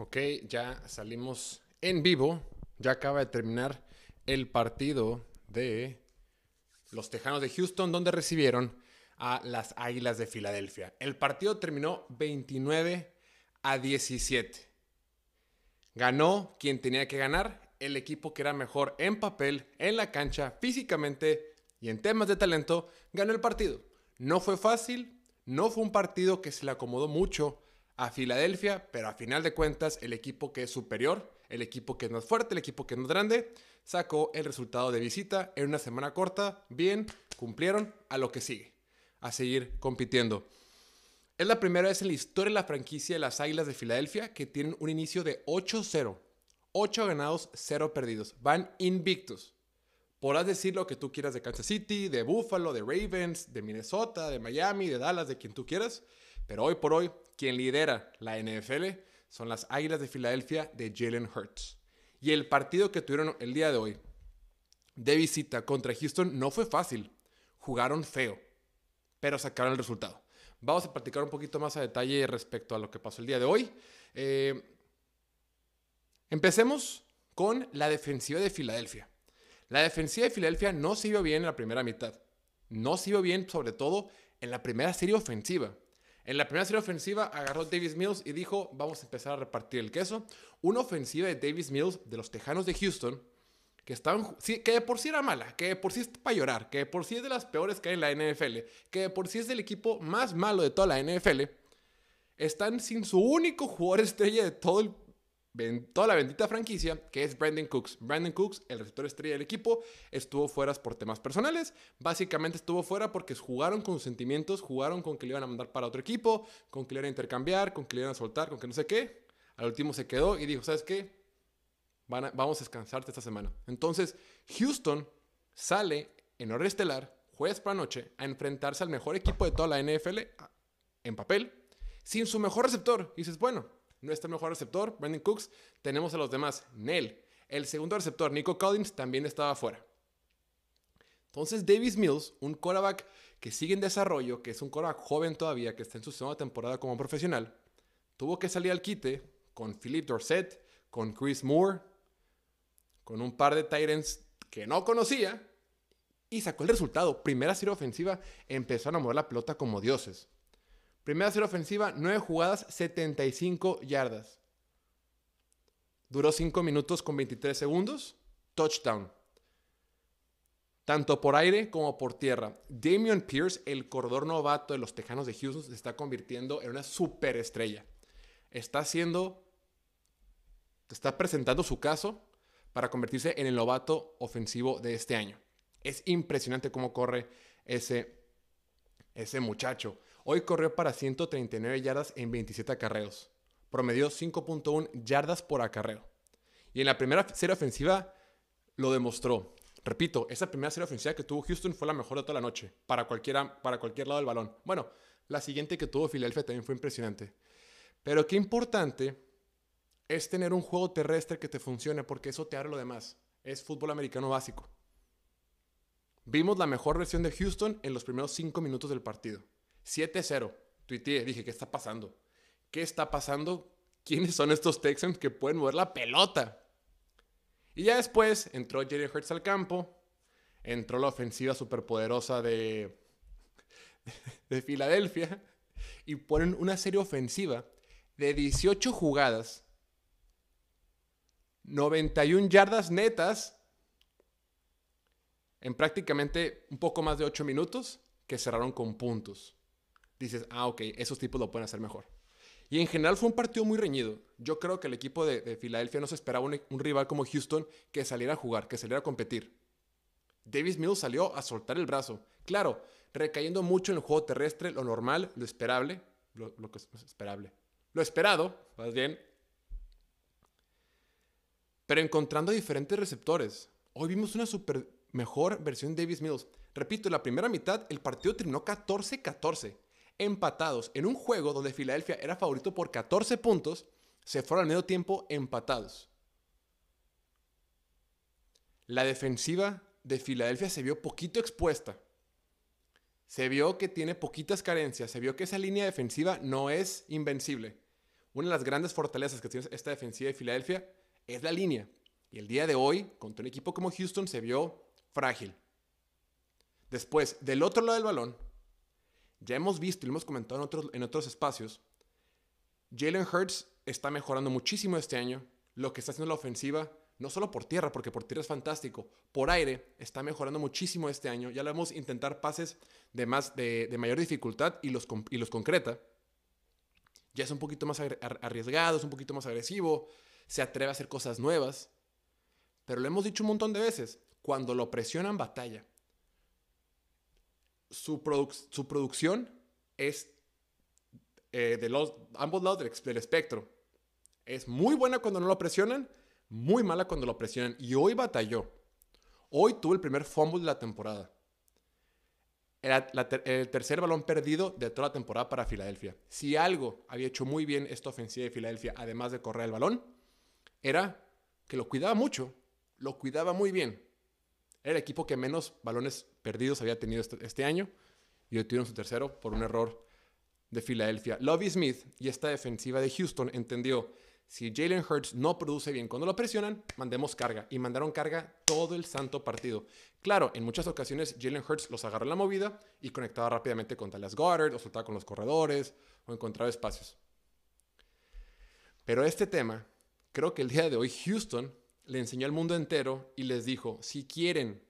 Ok, ya salimos en vivo. Ya acaba de terminar el partido de los Tejanos de Houston, donde recibieron a las Águilas de Filadelfia. El partido terminó 29 a 17. Ganó quien tenía que ganar, el equipo que era mejor en papel, en la cancha, físicamente y en temas de talento, ganó el partido. No fue fácil, no fue un partido que se le acomodó mucho a Filadelfia, pero a final de cuentas el equipo que es superior, el equipo que es más fuerte, el equipo que es más grande, sacó el resultado de visita en una semana corta. Bien, cumplieron a lo que sigue, a seguir compitiendo. Es la primera vez en la historia de la franquicia de las Águilas de Filadelfia que tienen un inicio de 8-0. 8 ganados, 0 perdidos. Van invictos. Podrás decir lo que tú quieras de Kansas City, de Buffalo, de Ravens, de Minnesota, de Miami, de Dallas, de quien tú quieras. Pero hoy por hoy, quien lidera la NFL son las Águilas de Filadelfia de Jalen Hurts. Y el partido que tuvieron el día de hoy de visita contra Houston no fue fácil. Jugaron feo, pero sacaron el resultado. Vamos a platicar un poquito más a detalle respecto a lo que pasó el día de hoy. Eh, empecemos con la defensiva de Filadelfia. La defensiva de Filadelfia no se bien en la primera mitad. No se bien, sobre todo, en la primera serie ofensiva. En la primera serie ofensiva agarró Davis Mills y dijo, vamos a empezar a repartir el queso. Una ofensiva de Davis Mills de los Tejanos de Houston, que, de por sí era mala, que de por sí es para llorar, que de por sí es de las peores que hay en la NFL, que de por sí es del equipo más malo de toda la NFL, están sin su único jugador estrella de todo el toda la bendita franquicia, que es Brandon Cooks. Brandon Cooks, el receptor estrella del equipo, estuvo fuera por temas personales. Básicamente estuvo fuera porque jugaron con sus sentimientos, jugaron con que le iban a mandar para otro equipo, con que le iban a intercambiar, con que le iban a soltar, con que no sé qué. Al último se quedó y dijo, ¿sabes qué? vamos a descansarte esta semana. Entonces, Houston sale en hora estelar, jueves para noche, a enfrentarse al mejor equipo de toda la NFL en papel, sin su mejor receptor. Y dices, bueno, nuestro mejor receptor, Brandon Cooks. Tenemos a los demás, Nell. El segundo receptor, Nico Collins, también estaba fuera. Entonces, Davis Mills, un quarterback que sigue en desarrollo, que es un quarterback joven todavía, que está en su segunda temporada como profesional, tuvo que salir al quite con Philip Dorset, con Chris Moore, con un par de Titans que no conocía y sacó el resultado. Primera serie ofensiva, empezaron a mover la pelota como dioses. Primera serie ofensiva, 9 jugadas, 75 yardas. Duró 5 minutos con 23 segundos. Touchdown. Tanto por aire como por tierra. Damian Pierce, el corredor novato de los Tejanos de Houston, se está convirtiendo en una superestrella. Está haciendo, está presentando su caso para convertirse en el novato ofensivo de este año. Es impresionante cómo corre ese, ese muchacho. Hoy corrió para 139 yardas en 27 acarreos. Promedió 5.1 yardas por acarreo. Y en la primera serie ofensiva lo demostró. Repito, esa primera serie ofensiva que tuvo Houston fue la mejor de toda la noche, para, cualquiera, para cualquier lado del balón. Bueno, la siguiente que tuvo Philadelphia también fue impresionante. Pero qué importante es tener un juego terrestre que te funcione, porque eso te abre lo demás. Es fútbol americano básico. Vimos la mejor versión de Houston en los primeros 5 minutos del partido. 7-0. Tuiteé, dije, ¿qué está pasando? ¿Qué está pasando? ¿Quiénes son estos Texans que pueden mover la pelota? Y ya después entró Jerry Hurts al campo, entró la ofensiva superpoderosa de, de Filadelfia y ponen una serie ofensiva de 18 jugadas, 91 yardas netas en prácticamente un poco más de 8 minutos que cerraron con puntos dices, ah, ok, esos tipos lo pueden hacer mejor. Y en general fue un partido muy reñido. Yo creo que el equipo de, Filadelfia no se esperaba un, rival como Houston que saliera a jugar, que saliera a competir. Davis Mills salió a soltar el brazo. Claro, recayendo mucho en el juego terrestre, lo normal, lo esperable, lo, que es esperable, lo esperado, más bien. Pero encontrando diferentes receptores. Hoy vimos una super mejor versión de Davis Mills. Repito, en la primera mitad el partido terminó 14-14 empatados en un juego donde Filadelfia era favorito por 14 puntos, se fueron al medio tiempo empatados. La defensiva de Filadelfia se vio poquito expuesta. Se vio que tiene poquitas carencias, se vio que esa línea defensiva no es invencible. una de las grandes fortalezas que tiene esta defensiva de Filadelfia es la línea. Y el día de hoy, contra un equipo como Houston, se vio frágil. Después, del otro lado del balón, ya hemos visto y lo hemos comentado en otros, en otros espacios, Jalen Hurts está mejorando muchísimo este año. Lo que está haciendo la ofensiva, no solo por tierra, porque por tierra es fantástico, por aire está mejorando muchísimo este año. Ya lo vemos intentar pases de, más, de, mayor dificultad y los, y los concreta. Ya es un poquito más arriesgado, es un poquito más agresivo, se atreve a hacer cosas nuevas. Pero lo hemos dicho un montón de veces, cuando lo presionan batalla. Su, su producción es eh, de los, ambos lados del, espectro. Es muy buena cuando no lo presionan, muy mala cuando lo presionan. Y hoy batalló. Hoy tuvo el primer fumble de la temporada. el tercer balón perdido de toda la temporada para Filadelfia. Si algo había hecho muy bien esta ofensiva de Filadelfia, además de correr el balón, era que lo cuidaba mucho, lo cuidaba muy bien. Era el equipo que menos balones perdidos había tenido este, este año y hoy tuvieron su tercero por un error de Filadelfia. Lovie Smith y esta defensiva de Houston entendió, si Jalen Hurts no produce bien cuando lo presionan, mandemos carga. Y mandaron carga todo el santo partido. Claro, en muchas ocasiones Jalen Hurts los agarró en la movida y conectaba rápidamente con Talas Goddard, o soltaba con los corredores, o encontraba espacios. Pero este tema, creo que el día de hoy Houston le enseñó al mundo entero y les dijo, si quieren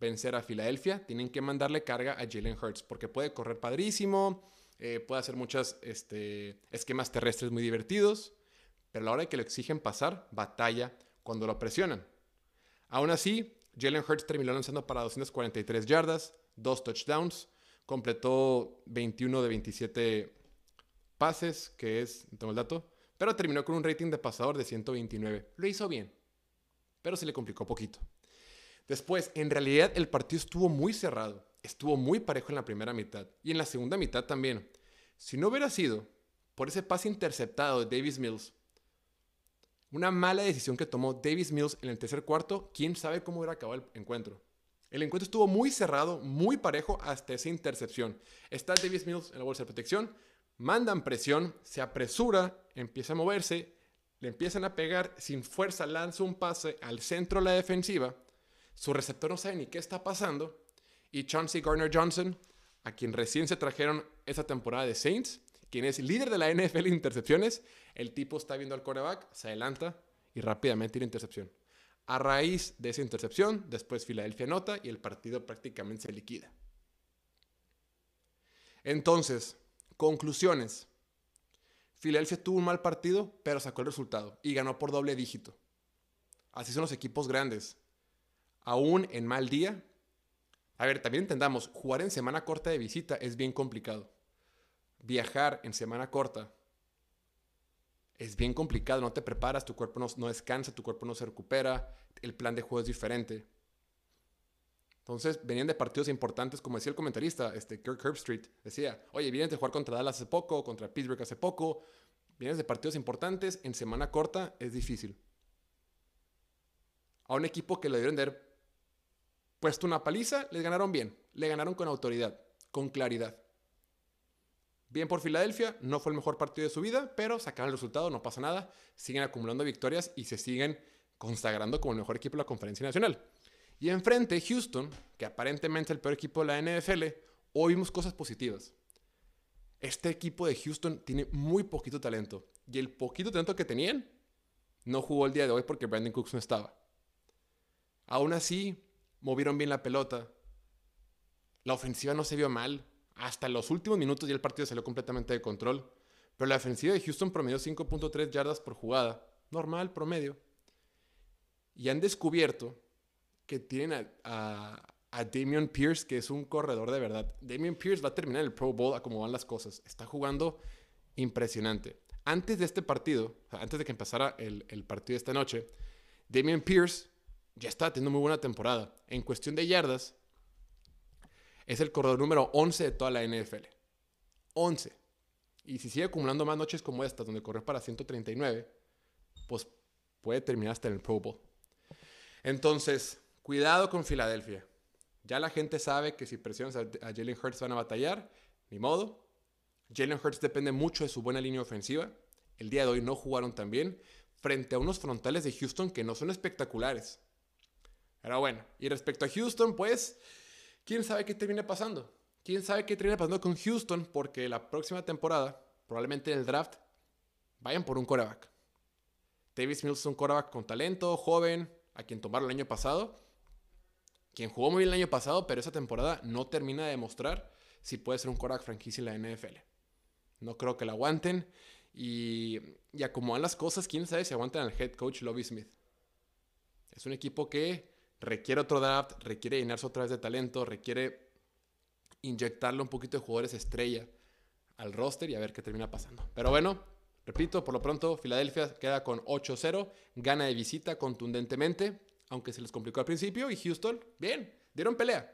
vencer a Filadelfia, tienen que mandarle carga a Jalen Hurts, porque puede correr padrísimo, eh, puede hacer muchos este, esquemas terrestres muy divertidos, pero a la hora de que lo exigen pasar, batalla cuando lo presionan. Aún así, Jalen Hurts terminó lanzando para 243 yardas, dos touchdowns, completó 21 de 27 pases, que es, no tengo el dato, pero terminó con un rating de pasador de 129. Lo hizo bien, pero se le complicó poquito. Después, en realidad el partido estuvo muy cerrado estuvo muy parejo en la primera mitad y en la segunda mitad también. Si no hubiera sido por ese pase interceptado de Davis Mills, una mala decisión que tomó Davis Mills en el tercer cuarto, quién sabe cómo hubiera acabado el encuentro. El encuentro estuvo muy cerrado, muy parejo hasta esa intercepción. Está Davis Mills en la bolsa de protección, mandan presión, se apresura, empieza a moverse, le empiezan a pegar, sin fuerza lanza un pase al centro de la defensiva. Su receptor no sabe ni qué está pasando y Chauncey Garner Johnson, a quien recién se trajeron esa temporada de Saints, quien es líder de la NFL en intercepciones. El tipo está viendo al coreback, se adelanta y rápidamente tiene intercepción. A raíz de esa intercepción, después Filadelfia nota y el partido prácticamente se liquida. Entonces, conclusiones. Filadelfia tuvo un mal partido, pero sacó el resultado y ganó por doble dígito. Así son los equipos grandes. Aún en mal día, a ver, también entendamos, jugar en semana corta de visita es bien complicado. Viajar en semana corta es bien complicado, no te preparas, tu cuerpo no, descansa, tu cuerpo no se recupera, el plan de juego es diferente. Entonces, venían de partidos importantes, como decía el comentarista, este, Kirk Herbstreit, decía, oye, vienes de jugar contra Dallas hace poco, contra Pittsburgh hace poco, vienes de partidos importantes, en semana corta es difícil. A un equipo que le dieron de puesto una paliza, les ganaron bien. Le ganaron con autoridad, con claridad. Bien por Filadelfia, no fue el mejor partido de su vida, pero sacaron el resultado, no pasa nada. Siguen acumulando victorias y se siguen consagrando como el mejor equipo de la Conferencia Nacional. Y enfrente, Houston, que aparentemente es el peor equipo de la NFL, hoy vimos cosas positivas. Este equipo de Houston tiene muy poquito talento. Y el poquito talento que tenían, no jugó el día de hoy porque Brandon Cooks no estaba. Aún así, movieron bien la pelota. La ofensiva no se vio mal. Hasta los últimos minutos ya el partido salió completamente de control. Pero la ofensiva de Houston promedió 5.3 yardas por jugada. Normal, promedio. Y han descubierto que tienen a, a, Damian Pierce, que es un corredor de verdad. Damian Pierce va a terminar el Pro Bowl a cómo van las cosas. Está jugando impresionante. Antes de este partido, antes de que empezara el, el partido esta noche, Damian Pierce ya está teniendo muy buena temporada. En cuestión de yardas, es el corredor número 11 de toda la NFL. 11. Y si sigue acumulando más noches como esta, donde corre para 139, pues puede terminar hasta en el Pro Bowl. Entonces, cuidado con Filadelfia. Ya la gente sabe que si presionas a, Jalen Hurts van a batallar, ni modo. Jalen Hurts depende mucho de su buena línea ofensiva. el día de hoy no jugaron tan bien frente a unos frontales de Houston que no son espectaculares. Pero bueno, y respecto a Houston, pues, ¿quién sabe qué termina pasando? ¿Quién sabe qué termina pasando con Houston? Porque la próxima temporada, probablemente en el draft, vayan por un coreback. Davis Mills es un coreback con talento, joven, a quien tomaron el año pasado. Quien jugó muy bien el año pasado, pero esa temporada no termina de demostrar si puede ser un coreback franquicia en la NFL. No creo que la aguanten. Y, y acomodan las cosas, quién sabe si aguantan al head coach Lobby Smith. Es un equipo que requiere otro draft, requiere llenarse otra vez de talento, requiere inyectarle un poquito de jugadores estrella al roster y a ver qué termina pasando. Pero bueno, repito, por lo pronto Filadelfia queda con 8-0, gana de visita contundentemente, aunque se les complicó al principio, y Houston, bien, dieron pelea.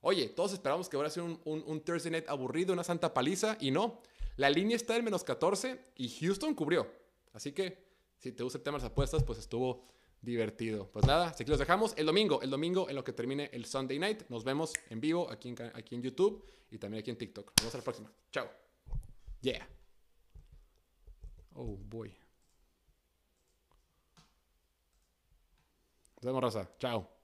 Oye, todos esperamos que ahora sea un, un, Thursday night aburrido, una santa paliza, y no. La línea está en menos 14 y Houston cubrió. Así que, si te gusta el tema de las apuestas, pues estuvo divertido. Pues nada, aquí los dejamos. El domingo, el domingo en lo que termine el Sunday night, nos vemos en vivo aquí en, aquí en YouTube y también aquí en TikTok. Nos vemos a la próxima. Chao. Yeah. Oh boy. Vemos, Rosa. Chao.